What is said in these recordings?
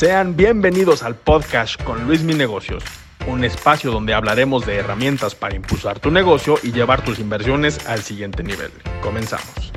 Sean bienvenidos al podcast con Luis Mi Negocios, un espacio donde hablaremos de herramientas para impulsar tu negocio y llevar tus inversiones al siguiente nivel. Comenzamos.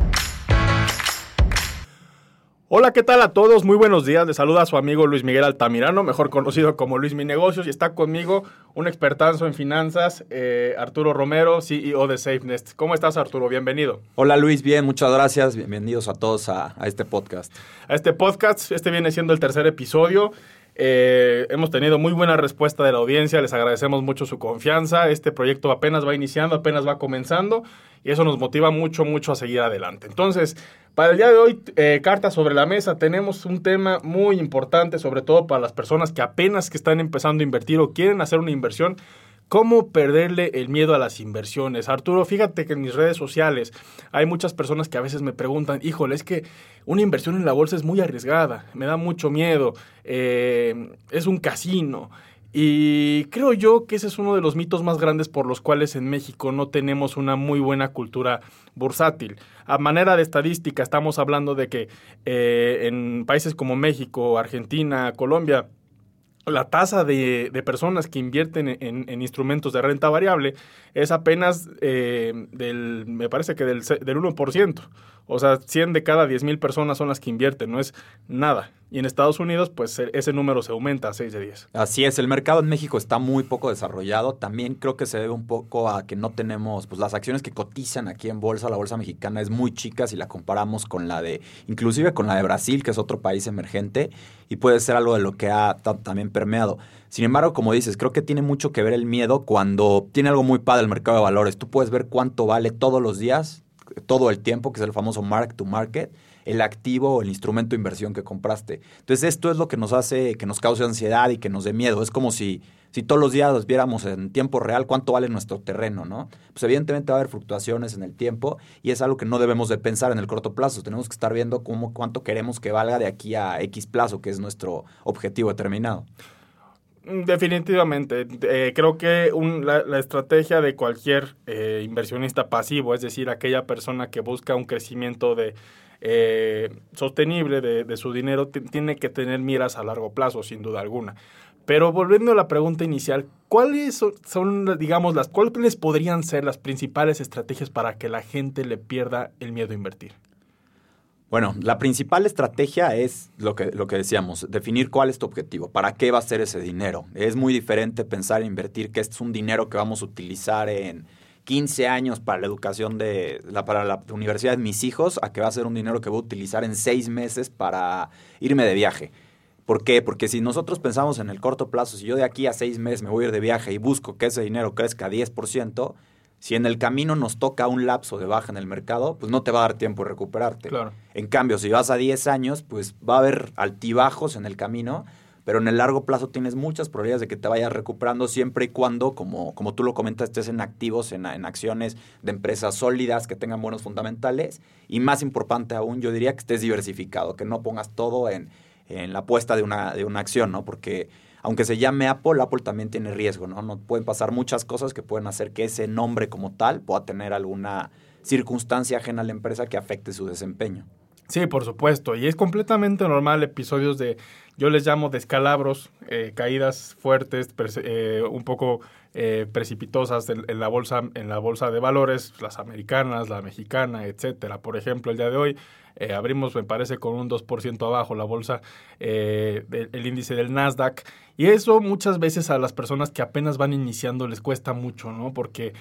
Hola, ¿qué tal a todos? Muy buenos días. Les saluda a su amigo Luis Miguel Altamirano, mejor conocido como Luis Mi Negocios, y está conmigo un expertazo en finanzas, eh, Arturo Romero, CEO de SafeNest. ¿Cómo estás, Arturo? Bienvenido. Hola, Luis. Bien, muchas gracias. Bienvenidos a todos a, a este podcast. A este podcast, este viene siendo el tercer episodio. Eh, hemos tenido muy buena respuesta de la audiencia, les agradecemos mucho su confianza. Este proyecto apenas va iniciando, apenas va comenzando y eso nos motiva mucho, mucho a seguir adelante. Entonces, para el día de hoy, eh, cartas sobre la mesa, tenemos un tema muy importante, sobre todo para las personas que apenas que están empezando a invertir o quieren hacer una inversión ¿Cómo perderle el miedo a las inversiones? Arturo, fíjate que en mis redes sociales hay muchas personas que a veces me preguntan, híjole, es que una inversión en la bolsa es muy arriesgada, me da mucho miedo, eh, es un casino. Y creo yo que ese es uno de los mitos más grandes por los cuales en México no tenemos una muy buena cultura bursátil. A manera de estadística, estamos hablando de que eh, en países como México, Argentina, Colombia, la tasa de, personas que invierten en, instrumentos de renta variable es apenas eh, del, me parece que del, del 1%. O sea, 100 de cada 10 mil personas son las que invierten, no es nada. Y en Estados Unidos, pues e, ese número se aumenta a 6 de 10. Así es, el mercado en México está muy poco desarrollado. También creo que se debe un poco a que no tenemos, pues las acciones que cotizan aquí en bolsa, la bolsa mexicana es muy chica si la comparamos con la de, inclusive con la de Brasil, que es otro país emergente, y puede ser algo de lo que ha también permeado. Sin embargo, como dices, creo que tiene mucho que ver el miedo cuando tiene algo muy padre el mercado de valores. Tú puedes ver cuánto vale todos los días todo el tiempo, que es el famoso mark to market, el activo o el instrumento de inversión que compraste. Entonces, esto es lo que nos hace que nos cause ansiedad y que nos dé miedo. Es como si, si todos los días viéramos en tiempo real cuánto vale nuestro terreno, ¿no? Pues evidentemente va a haber fluctuaciones en el tiempo y es algo que no debemos de pensar en el corto plazo. Tenemos que estar viendo cómo, cuánto queremos que valga de aquí a X plazo, que es nuestro objetivo determinado. Definitivamente. Eh, creo que la, estrategia de cualquier eh, inversionista pasivo, es decir, aquella persona que busca un crecimiento de, eh, sostenible de, su dinero, tiene que tener miras a largo plazo, sin duda alguna. Pero volviendo a la pregunta inicial, ¿cuáles son, son, digamos, las cuáles podrían ser las principales estrategias para que la gente le pierda el miedo a invertir? Bueno, la principal estrategia es lo que, lo que decíamos, definir cuál es tu objetivo, para qué va a ser ese dinero. Es muy diferente pensar en invertir que este es un dinero que vamos a utilizar en 15 años para la educación de la, para la universidad de mis hijos, a que va a ser un dinero que voy a utilizar en seis meses para irme de viaje. ¿Por qué? Porque si nosotros pensamos en el corto plazo, si yo de aquí a seis meses me voy a ir de viaje y busco que ese dinero crezca a 10%, si en el camino nos toca un lapso de baja en el mercado, pues no te va a dar tiempo de recuperarte. Claro. En cambio, si vas a 10 años, pues va a haber altibajos en el camino, pero en el largo plazo tienes muchas probabilidades de que te vayas recuperando siempre y cuando, como, como tú lo comentas, estés en activos, en, en acciones de empresas sólidas que tengan buenos fundamentales y más importante aún, yo diría que estés diversificado, que no pongas todo en, en la apuesta de una, de una acción, ¿no? Porque aunque se llame Apple, Apple también tiene riesgo, ¿no? No pueden pasar muchas cosas que pueden hacer que ese nombre como tal pueda tener alguna circunstancia ajena a la empresa que afecte su desempeño. Sí, por supuesto. Y es completamente normal episodios de, yo les llamo descalabros, eh, caídas fuertes, eh, un poco eh, precipitosas en, la bolsa, en la bolsa de valores, las americanas, la mexicana, etcétera. Por ejemplo, el día de hoy eh, abrimos, me parece, con un 2% abajo la bolsa, eh, el índice del Nasdaq. Y eso muchas veces a las personas que apenas van iniciando les cuesta mucho, ¿no? Porque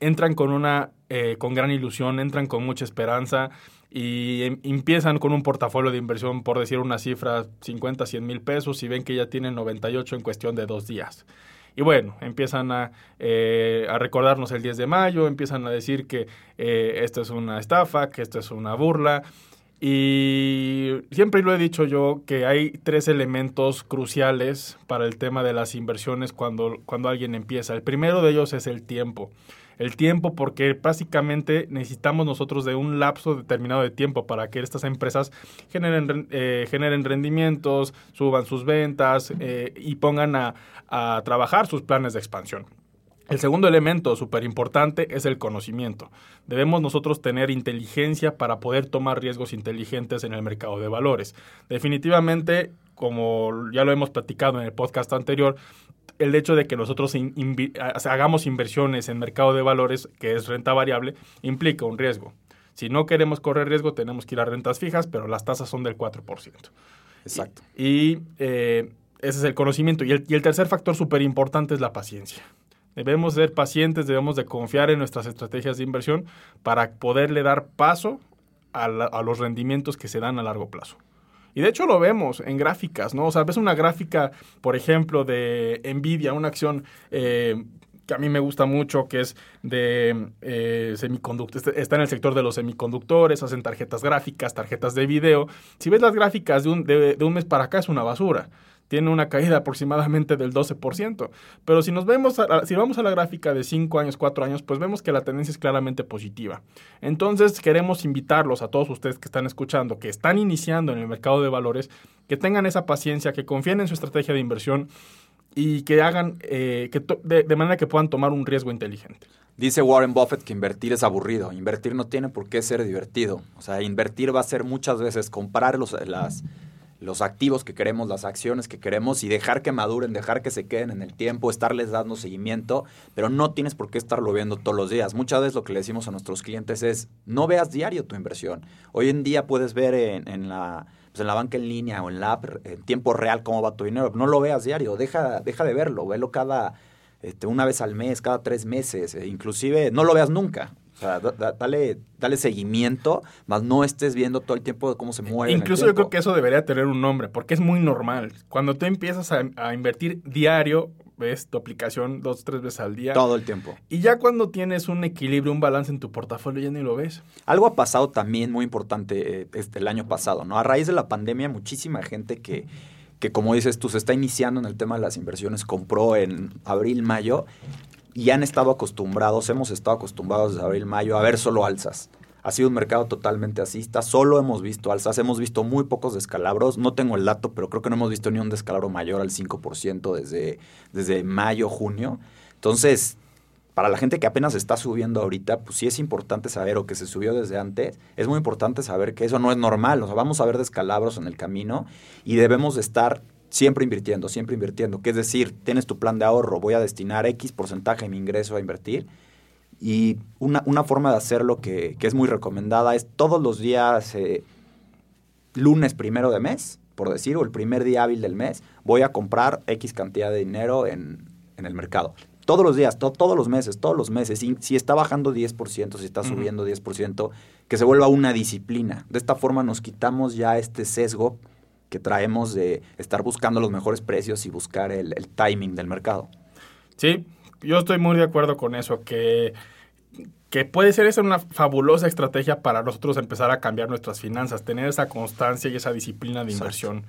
entran con una, eh, con gran ilusión, entran con mucha esperanza y em, empiezan con un portafolio de inversión, por decir una cifra, 50, 100 mil pesos y ven que ya tienen 98 en cuestión de dos días. Y bueno, empiezan a, a, recordarnos el 10 de mayo, empiezan a decir que esto es una estafa, que esto es una burla, y siempre lo he dicho yo que hay tres elementos cruciales para el tema de las inversiones cuando, cuando alguien empieza. El primero de ellos es el tiempo. El tiempo porque básicamente necesitamos nosotros de un lapso determinado de tiempo para que estas empresas generen, eh, generen rendimientos, suban sus ventas eh, y pongan a, a trabajar sus planes de expansión. El segundo elemento súper importante es el conocimiento. Debemos nosotros tener inteligencia para poder tomar riesgos inteligentes en el mercado de valores. Definitivamente como ya lo hemos platicado en el podcast anterior, el hecho de que nosotros hagamos inversiones en mercado de valores, que es renta variable, implica un riesgo. Si no queremos correr riesgo, tenemos que ir a rentas fijas, pero las tasas son del 4%. Exacto. Y, eh, ese es el conocimiento. Y el, y el tercer factor súper importante es la paciencia. Debemos ser pacientes, debemos de confiar en nuestras estrategias de inversión para poderle dar paso a, a los rendimientos que se dan a largo plazo. Y de hecho lo vemos en gráficas, ¿no? O sea, ves una gráfica, por ejemplo, de Nvidia, una acción eh, que a mí me gusta mucho, que es de eh, semiconductores, este, está en el sector de los semiconductores, hacen tarjetas gráficas, tarjetas de video. Si ves las gráficas de un, de un mes para acá es una basura tiene una caída aproximadamente del 12%. Pero si nos vemos, si vamos a la gráfica de 5 años, 4 años, pues vemos que la tendencia es claramente positiva. Entonces queremos invitarlos a todos ustedes que están escuchando, que están iniciando en el mercado de valores, que tengan esa paciencia, que confíen en su estrategia de inversión y que hagan eh, que de, manera que puedan tomar un riesgo inteligente. Dice Warren Buffett que invertir es aburrido. Invertir no tiene por qué ser divertido. O sea, invertir va a ser muchas veces comprar los, las, los activos que queremos, las acciones que queremos y dejar que maduren, dejar que se queden en el tiempo, estarles dando seguimiento, pero no tienes por qué estarlo viendo todos los días. Muchas veces lo que le decimos a nuestros clientes es, no veas diario tu inversión. Hoy en día puedes ver en, la, pues en la banca en línea o en la app en tiempo real cómo va tu dinero. No lo veas diario, deja, deja de verlo, velo cada... Este, una vez al mes, cada tres meses, e inclusive no lo veas nunca. Sea, dale, dale seguimiento, más no estés viendo todo el tiempo cómo se mueve. Incluso yo creo que eso debería tener un nombre, porque es muy normal. Cuando tú empiezas a, invertir diario, ves tu aplicación dos, tres veces al día. Todo el tiempo. Y ya cuando tienes un equilibrio, un balance en tu portafolio, ya ni lo ves. Algo ha pasado también muy importante eh, este, el año pasado, ¿no? A raíz de la pandemia, muchísima gente que que como dices tú, se está iniciando en el tema de las inversiones, compró en abril, mayo, y han estado acostumbrados, hemos estado acostumbrados desde abril, mayo a ver solo alzas. Ha sido un mercado totalmente asista, solo hemos visto alzas, hemos visto muy pocos descalabros, no tengo el dato, pero creo que no hemos visto ni un descalabro mayor al 5% desde, desde mayo, junio. Entonces, para la gente que apenas está subiendo ahorita, pues sí es importante saber, o que se subió desde antes, es muy importante saber que eso no es normal, o sea, vamos a ver descalabros en el camino y debemos de estar siempre invirtiendo, siempre invirtiendo. Que es decir, tienes tu plan de ahorro, voy a destinar X porcentaje de mi ingreso a invertir. Y una, una forma de hacerlo que, que, es muy recomendada es todos los días, eh, lunes primero de mes, por decir, o el primer día hábil del mes, voy a comprar X cantidad de dinero en, en el mercado. Todos los días, todos los meses, todos los meses. Si está bajando 10%, si está subiendo 10%, que se vuelva una disciplina. De esta forma nos quitamos ya este sesgo que traemos de estar buscando los mejores precios y buscar el, timing del mercado. Sí, yo estoy muy de acuerdo con eso, que, que puede ser esa una fabulosa estrategia para nosotros empezar a cambiar nuestras finanzas, tener esa constancia y esa disciplina de inversión.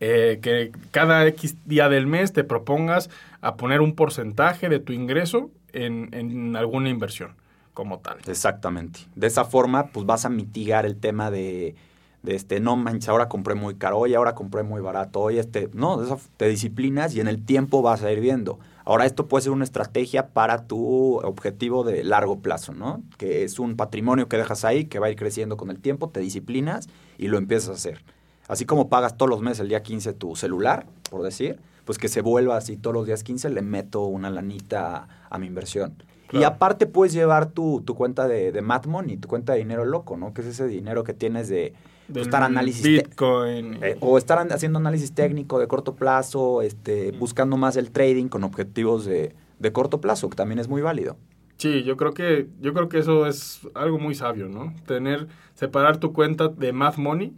Eh, que cada X día del mes te propongas a poner un porcentaje de tu ingreso en, en alguna inversión como tal. Exactamente. De esa forma, pues vas a mitigar el tema de de este, no manches, ahora compré muy caro, oye, ahora compré muy barato, oye, este, no, eso te disciplinas y en el tiempo vas a ir viendo. Ahora, esto puede ser una estrategia para tu objetivo de largo plazo, ¿no? Que es un patrimonio que dejas ahí, que va a ir creciendo con el tiempo, te disciplinas y lo empiezas a hacer. Así como pagas todos los meses el día 15 tu celular, por decir, pues que se vuelva así todos los días 15, le meto una lanita a, mi inversión. Y aparte puedes llevar tu, tu cuenta de, de Mad Money, tu cuenta de dinero loco, ¿no? Que es ese dinero que tienes de estar análisis Bitcoin. Eh, o estar haciendo análisis técnico de corto plazo, este, buscando más el trading con objetivos de, de, corto plazo, que también es muy válido. Sí, yo creo que yo creo que eso es algo muy sabio, ¿no? Tener separar tu cuenta de Math Money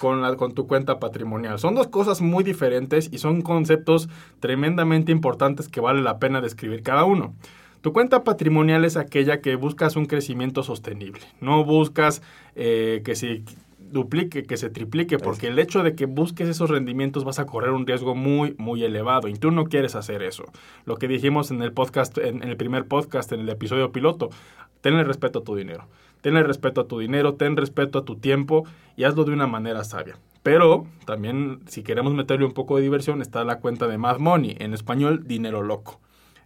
con la con tu cuenta patrimonial. Son dos cosas muy diferentes y son conceptos tremendamente importantes que vale la pena describir cada uno. Tu cuenta patrimonial es aquella que buscas un crecimiento sostenible. No buscas eh, que si duplique, que se triplique, porque el hecho de que busques esos rendimientos vas a correr un riesgo muy, muy elevado y tú no quieres hacer eso. Lo que dijimos en el podcast, en, el primer podcast, en el episodio piloto, tenle respeto a tu dinero. Tenle respeto a tu dinero, ten respeto a tu tiempo y hazlo de una manera sabia. Pero también, si queremos meterle un poco de diversión, está la cuenta de Mad Money, en español, dinero loco.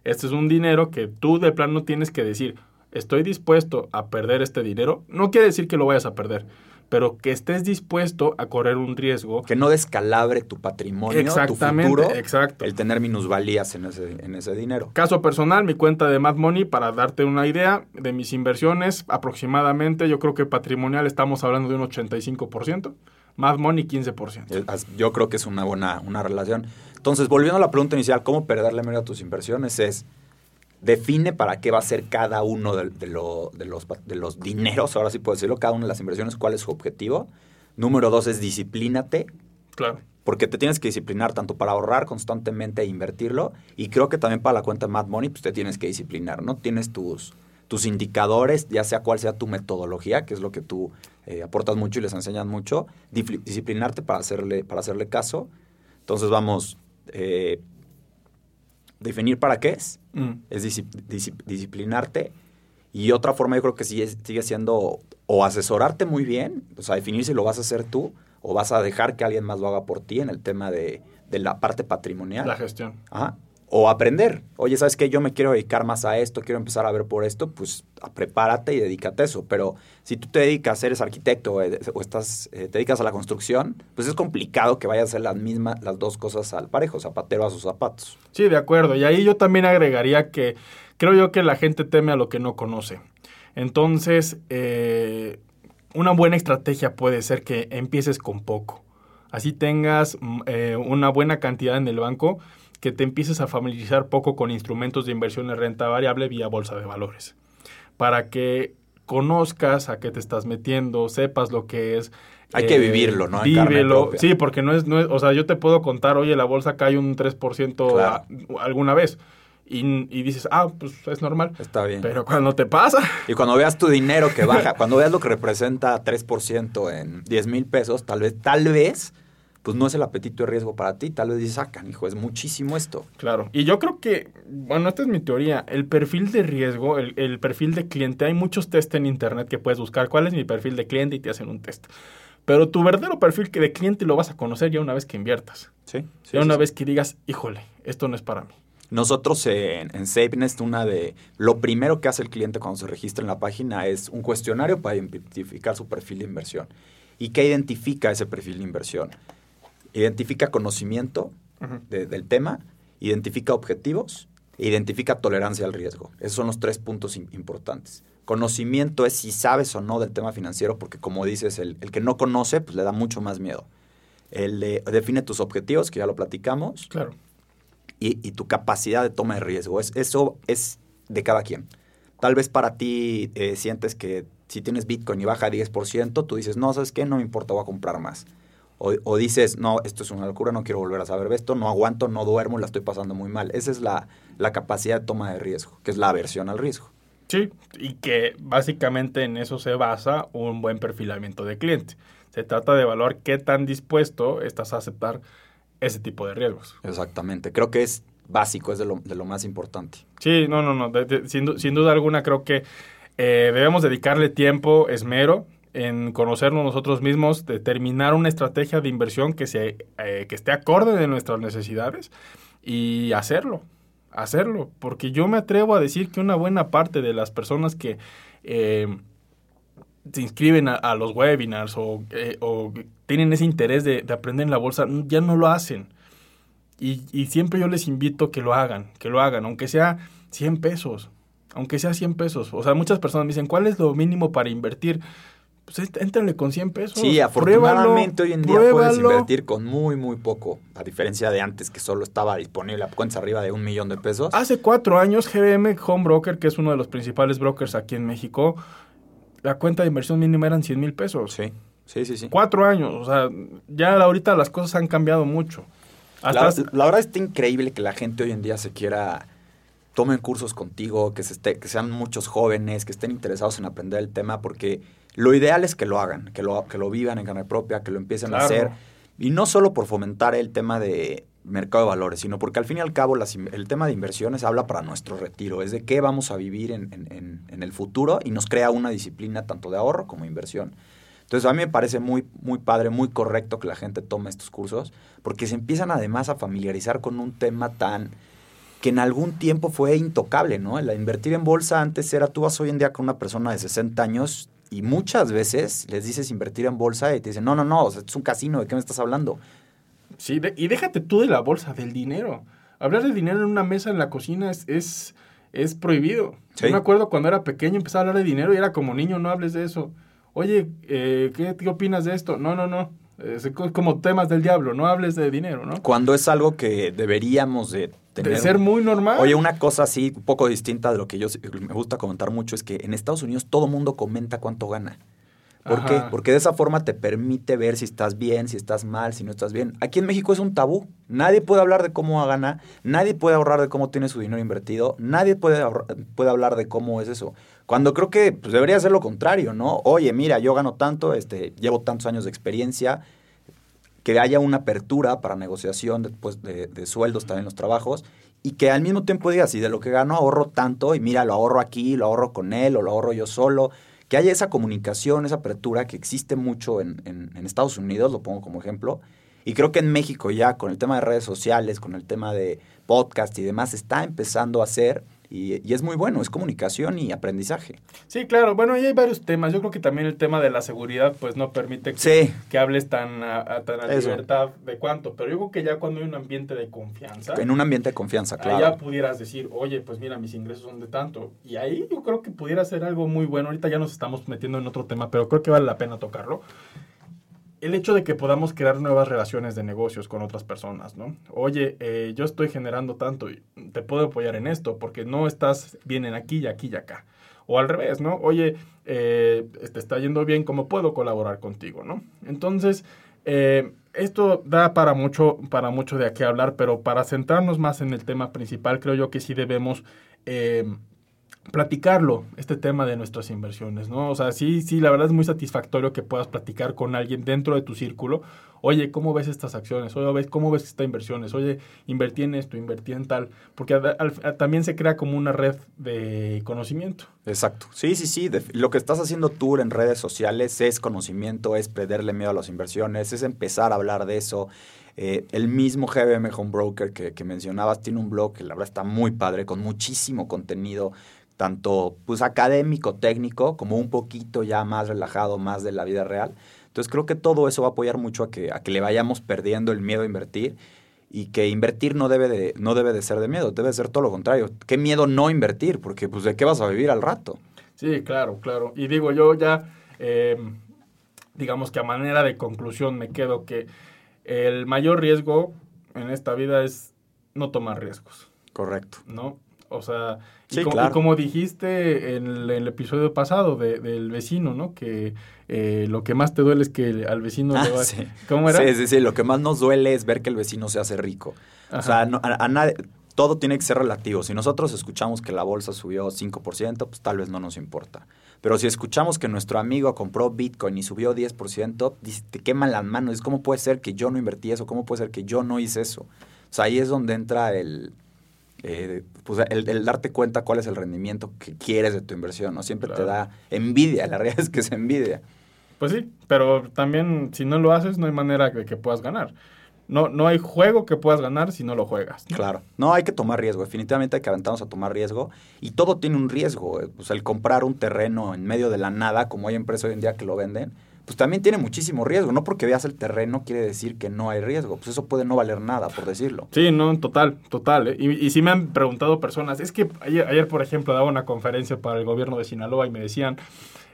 Este es un dinero que tú de plano tienes que decir, estoy dispuesto a perder este dinero, no quiere decir que lo vayas a perder, pero que estés dispuesto a correr un riesgo. Que no descalabre tu patrimonio, Exactamente, tu futuro, exacto. el tener minusvalías en ese, en ese dinero. Caso personal, mi cuenta de Mad Money, para darte una idea de mis inversiones, aproximadamente, yo creo que patrimonial estamos hablando de un 85%, Mad Money 15%. Eh, yo creo que es una buena una relación. Entonces, volviendo a la pregunta inicial, ¿cómo perderle medio a tus inversiones? Es define para qué va a ser cada uno de, de, los, de los dineros, ahora sí puedo decirlo, cada una de las inversiones, cuál es su objetivo. Número dos es disciplínate. Claro. Porque te tienes que disciplinar tanto para ahorrar constantemente e invertirlo. Y creo que también para la cuenta Mad Money, pues te tienes que disciplinar, ¿no? Tienes tus, tus indicadores, ya sea cuál sea tu metodología, que es lo que tú eh, aportas mucho y les enseñas mucho, disciplinarte para hacerle, para hacerle caso. Entonces vamos, eh, definir para qué es, mm. es disciplinarte. Y otra forma yo creo que sigue, sigue siendo o asesorarte muy bien, o sea, definir si lo vas a hacer tú o vas a dejar que alguien más lo haga por ti en el tema de, de la parte patrimonial. La gestión. Ajá o aprender. Oye, ¿sabes qué? Yo me quiero dedicar más a esto, quiero empezar a ver por esto, pues prepárate y dedícate a eso. Pero si tú te dedicas, eres arquitecto eh, o estás, eh, te dedicas a la construcción, pues es complicado que vayas a hacer las mismas, las dos cosas al parejo, zapatero a sus zapatos. Sí, de acuerdo. Y ahí yo también agregaría que creo yo que la gente teme a lo que no conoce. Entonces, eh, una buena estrategia puede ser que empieces con poco. Así tengas mm, una buena cantidad en el banco que te empieces a familiarizar poco con instrumentos de inversión en renta variable vía bolsa de valores, para que conozcas a qué te estás metiendo, sepas lo que es. Hay que vivirlo, ¿no? Vívelo. Sí, porque no es, no es, o sea, yo te puedo contar, oye, la bolsa cae un 3% alguna vez. Y, y, dices, ah, pues es normal. Está bien. Pero cuando te pasa. Y cuando veas tu dinero que baja, cuando veas lo que representa 3% en 10 mil pesos, tal vez, tal vez pues no es el apetito de riesgo para ti. Tal vez dices, ah, hijo, es muchísimo esto. Claro. Y yo creo que, bueno, esta es mi teoría. El perfil de riesgo, el, perfil de cliente, hay muchos test en internet que puedes buscar. ¿Cuál es mi perfil de cliente? Y te hacen un test. Pero tu verdadero perfil de cliente lo vas a conocer ya una vez que inviertas. Sí. ya una vez que digas, híjole, esto no es para mí. Nosotros en, en SafeNest, una de lo primero que hace el cliente cuando se registra en la página es un cuestionario para identificar su perfil de inversión. ¿Y qué identifica ese perfil de inversión? Identifica conocimiento del tema, identifica objetivos e identifica tolerancia al riesgo. Esos son los tres puntos importantes. Conocimiento es si sabes o no del tema financiero, porque como dices, el, que no conoce, pues le da mucho más miedo. El define tus objetivos, que ya lo platicamos. Claro. Y, y, tu capacidad de toma de riesgo. Es, eso es de cada quien. Tal vez para ti eh, sientes que si tienes Bitcoin y baja 10%, tú dices, no, ¿sabes qué? No me importa, voy a comprar más. O, dices, no, esto es una locura, no quiero volver a saber de esto, no aguanto, no duermo, la estoy pasando muy mal. Esa es la, la capacidad de toma de riesgo, que es la aversión al riesgo. Sí, y que básicamente en eso se basa un buen perfilamiento de cliente. Se trata de evaluar qué tan dispuesto estás a aceptar ese tipo de riesgos. Exactamente, creo que es básico, es de lo, de lo más importante. Sí, no, no, no, sin, sin, duda alguna creo que eh, debemos dedicarle tiempo, esmero, en conocernos nosotros mismos, determinar una estrategia de inversión que, se, eh, que esté acorde de nuestras necesidades y hacerlo, hacerlo. Porque yo me atrevo a decir que una buena parte de las personas que eh, se inscriben a, los webinars eh, o, tienen ese interés de, de, aprender en la bolsa, ya no lo hacen. Y, y siempre yo les invito a que lo hagan, que lo hagan, aunque sea 100 pesos, aunque sea 100 pesos. O sea, muchas personas me dicen, ¿cuál es lo mínimo para invertir? Pues éntrale con 100 pesos. Sí, afortunadamente hoy en día puedes invertir con muy, muy poco, a diferencia de antes que solo estaba disponible a cuentas arriba de un millón de pesos. Hace cuatro años, GBM Home Broker, que es uno de los principales brokers aquí en México, la cuenta de inversión mínima eran 100 mil pesos. Sí, sí, sí, sí. Cuatro años, o sea, ya ahorita las cosas han cambiado mucho. la, la verdad está increíble que la gente hoy en día se quiera tomen cursos contigo, que, se esté, que sean muchos jóvenes, que estén interesados en aprender el tema, porque lo ideal es que lo hagan, que lo, que lo vivan en carne propia, que lo empiecen a hacer. Y no solo por fomentar el tema de mercado de valores, sino porque al fin y al cabo el tema de inversiones habla para nuestro retiro, es de qué vamos a vivir en, en, el futuro y nos crea una disciplina tanto de ahorro como inversión. Entonces a mí me parece muy, muy padre, muy correcto que la gente tome estos cursos, porque se empiezan además a familiarizar con un tema tan que en algún tiempo fue intocable, ¿no? El invertir en bolsa antes era, tú vas hoy en día con una persona de 60 años y muchas veces les dices invertir en bolsa y te dicen, no, no, no, es un casino, ¿de qué me estás hablando? Sí, y déjate tú de la bolsa, del dinero. Hablar de dinero en una mesa en la cocina es, es, es prohibido. Yo me acuerdo cuando era pequeño empezaba a hablar de dinero y era como niño, no hables de eso. Oye, eh, ¿qué, ¿qué opinas de esto? No, no, no. Es como temas del diablo, no hables de dinero, ¿no? Cuando es algo que deberíamos de tener. De ser muy normal. Oye, una cosa así, un poco distinta de lo que yo me gusta comentar mucho es que en Estados Unidos todo mundo comenta cuánto gana. ¿Por qué? Porque de esa forma te permite ver si estás bien, si estás mal, si no estás bien. Aquí en México es un tabú. Nadie puede hablar de cómo gana, nadie puede ahorrar de cómo tiene su dinero invertido, nadie puede, puede hablar de cómo es eso. Cuando creo que pues, debería ser lo contrario, ¿no? Oye, mira, yo gano tanto, este, llevo tantos años de experiencia, que haya una apertura para negociación después de, de sueldos también en los trabajos y que al mismo tiempo digas, si de lo que gano ahorro tanto y mira, lo ahorro aquí, lo ahorro con él o lo ahorro yo solo que haya esa comunicación, esa apertura que existe mucho en, en, Estados Unidos, lo pongo como ejemplo, y creo que en México ya con el tema de redes sociales, con el tema de podcast y demás, está empezando a hacer y, es muy bueno, es comunicación y aprendizaje. Sí, claro. Bueno, y hay varios temas. Yo creo que también el tema de la seguridad, pues no permite que, que hables tan a, tan a libertad de cuánto. Pero yo creo que ya cuando hay un ambiente de confianza. En un ambiente de confianza, claro. Ya pudieras decir, oye, pues mira, mis ingresos son de tanto. Y ahí yo creo que pudiera ser algo muy bueno. Ahorita ya nos estamos metiendo en otro tema, pero creo que vale la pena tocarlo el hecho de que podamos crear nuevas relaciones de negocios con otras personas, ¿no? Oye, eh, yo estoy generando tanto y te puedo apoyar en esto porque no estás bien en aquí y aquí y acá. O al revés, ¿no? Oye, eh, te está yendo bien, ¿cómo puedo colaborar contigo, ¿no? Entonces, eh, esto da para mucho, para mucho de aquí hablar, pero para centrarnos más en el tema principal, creo yo que sí debemos platicarlo, este tema de nuestras inversiones, ¿no? O sea, sí, sí, la verdad es muy satisfactorio que puedas platicar con alguien dentro de tu círculo. Oye, ¿cómo ves estas acciones? Oye, ¿cómo ves estas inversiones? Oye, invertí en esto, invertí en tal. Porque también se crea como una red de conocimiento. Exacto. Sí, sí, sí. lo que estás haciendo tú en redes sociales es conocimiento, es perderle miedo a las inversiones, es empezar a hablar de eso. Eh, el mismo GBM Home Broker que mencionabas tiene un blog que la verdad está muy padre, con muchísimo contenido tanto pues académico, técnico, como un poquito ya más relajado, más de la vida real. Entonces creo que todo eso va a apoyar mucho a que, a que le vayamos perdiendo el miedo a invertir y que invertir no debe, de, no debe de ser de miedo, debe ser todo lo contrario. ¿Qué miedo no invertir? Porque pues de qué vas a vivir al rato. Sí, claro, claro. Y digo yo ya, em, digamos que a manera de conclusión me quedo que el mayor riesgo en esta vida es no tomar riesgos. Correcto. ¿No? O sea, y, como, dijiste en el, episodio pasado del vecino, ¿no? Que eh, lo que más te duele es que al vecino le va... Sí. ¿Cómo era? Sí, sí, sí. Lo que más nos duele es ver que el vecino se hace rico. O sea, a, nadie... Todo tiene que ser relativo. Si nosotros escuchamos que la bolsa subió 5%, pues tal vez no nos importa. Pero si escuchamos que nuestro amigo compró Bitcoin y subió 10%, te queman las manos. Es cómo puede ser que yo no invertí eso, cómo puede ser que yo no hice eso. O sea, ahí es donde entra el, eh, pues el, darte cuenta cuál es el rendimiento que quieres de tu inversión, ¿no? Siempre te da envidia, la realidad es que es envidia. Pues sí, pero también si no lo haces no hay manera de que puedas ganar. No, no hay juego que puedas ganar si no lo juegas. Claro, no hay que tomar riesgo, definitivamente hay que aventarnos a tomar riesgo y todo tiene un riesgo, pues el comprar un terreno en medio de la nada, como hay empresas hoy en día que lo venden, pues también tiene muchísimo riesgo. No porque veas el terreno quiere decir que no hay riesgo. Pues eso puede no valer nada, por decirlo. Sí, no, total, total. ¿eh? Y, y sí me han preguntado personas, es que ayer, ayer, por ejemplo, daba una conferencia para el gobierno de Sinaloa y me decían,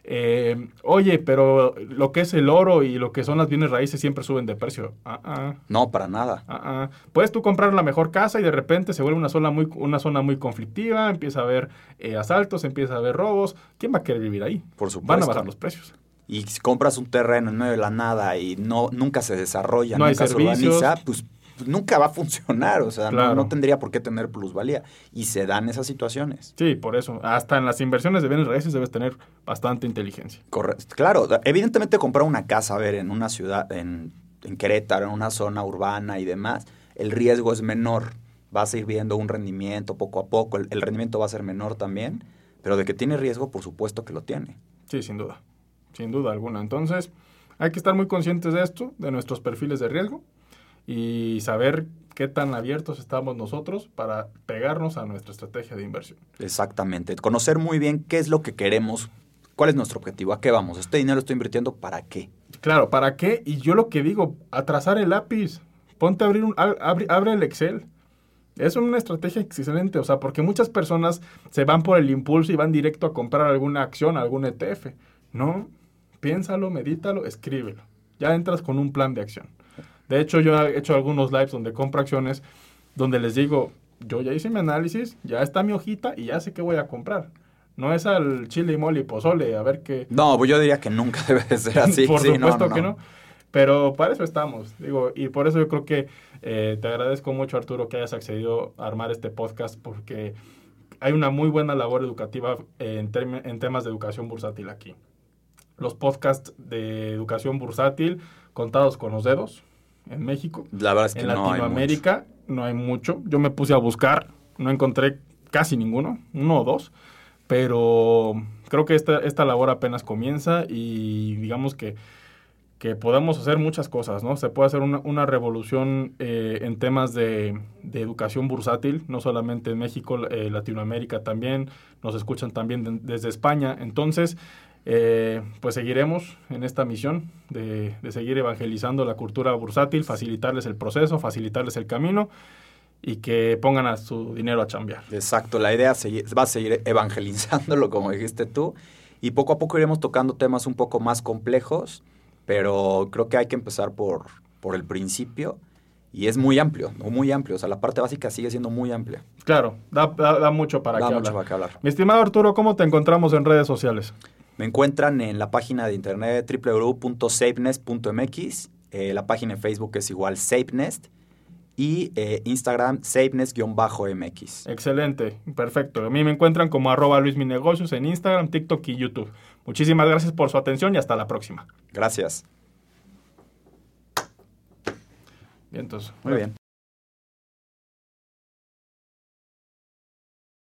eh, oye, pero lo que es el oro y lo que son las bienes raíces siempre suben de precio. Ah, ah. No, para nada. Ah, ah. Puedes tú comprar la mejor casa y de repente se vuelve una zona muy, una zona muy conflictiva, empieza a haber eh, asaltos, empieza a haber robos. ¿Quién va a querer vivir ahí? Por supuesto. Van a bajar los precios y si compras un terreno en medio de la nada y no nunca se desarrolla, nunca se urbaniza, pues, pues, nunca va a funcionar, o sea, no, tendría por qué tener plusvalía. Y se dan esas situaciones. Sí, por eso. Hasta en las inversiones de bienes raíces debes tener bastante inteligencia. Correcto. Claro, evidentemente comprar una casa, a ver, en una ciudad, en, en Querétaro, en una zona urbana y demás, el riesgo es menor. Vas a ir viendo un rendimiento poco a poco, el rendimiento va a ser menor también, pero de que tiene riesgo, por supuesto que lo tiene. Sí, sin duda sin duda alguna. Entonces, hay que estar muy conscientes de esto, de nuestros perfiles de riesgo y saber qué tan abiertos estamos nosotros para pegarnos a nuestra estrategia de inversión. Exactamente. Conocer muy bien qué es lo que queremos, cuál es nuestro objetivo, a qué vamos. Este dinero lo estoy invirtiendo para qué. Claro, ¿para qué? Y yo lo que digo, atrasar el lápiz. Ponte a abrir un, abre, abre el Excel. Es una estrategia excelente, o sea, porque muchas personas se van por el impulso y van directo a comprar alguna acción, algún ETF. No, piénsalo, medítalo, escríbelo. Ya entras con un plan de acción. De hecho, yo he hecho algunos lives donde compro acciones, donde les digo, yo ya hice mi análisis, ya está mi hojita y ya sé qué voy a comprar. No es al chile y mole y pozole, a ver qué... No, pues yo diría que nunca debe ser así. por supuesto que no. Pero para eso estamos, digo, y por eso yo creo que eh, te agradezco mucho, Arturo, que hayas accedido a armar este podcast, porque hay una muy buena labor educativa en, en temas de educación bursátil aquí. Los podcasts de educación bursátil contados con los dedos en México. La verdad es que en Latinoamérica no hay mucho. Yo me puse a buscar, no encontré casi ninguno, uno o dos, pero creo que esta, esta labor apenas comienza y digamos que que podamos hacer muchas cosas, ¿no? Se puede hacer una, una revolución eh, en temas de, de, educación bursátil, no solamente en México, eh, Latinoamérica también, nos escuchan también desde España. Entonces, eh, pues seguiremos en esta misión de, de, seguir evangelizando la cultura bursátil, facilitarles el proceso, facilitarles el camino y que pongan a su dinero a chambear. Exacto, la idea va a seguir evangelizándolo, como dijiste tú, y poco a poco iremos tocando temas un poco más complejos pero creo que hay que empezar por, por el principio y es muy amplio, muy amplio. O sea, la parte básica sigue siendo muy amplia. Claro, da, da, mucho para da que mucho hablar. para que hablar. Mi estimado Arturo, ¿cómo te encontramos en redes sociales? Me encuentran en la página de internet www.savenest.mx. Eh, la página de Facebook es igual SafeNest. Y eh, Instagram, SafeNest-mx. Excelente, perfecto. A mí me encuentran como arroba Luis Mi Negocios en Instagram, TikTok y YouTube. Muchísimas gracias por su atención y hasta la próxima. Gracias. Bien, entonces. Muy bien.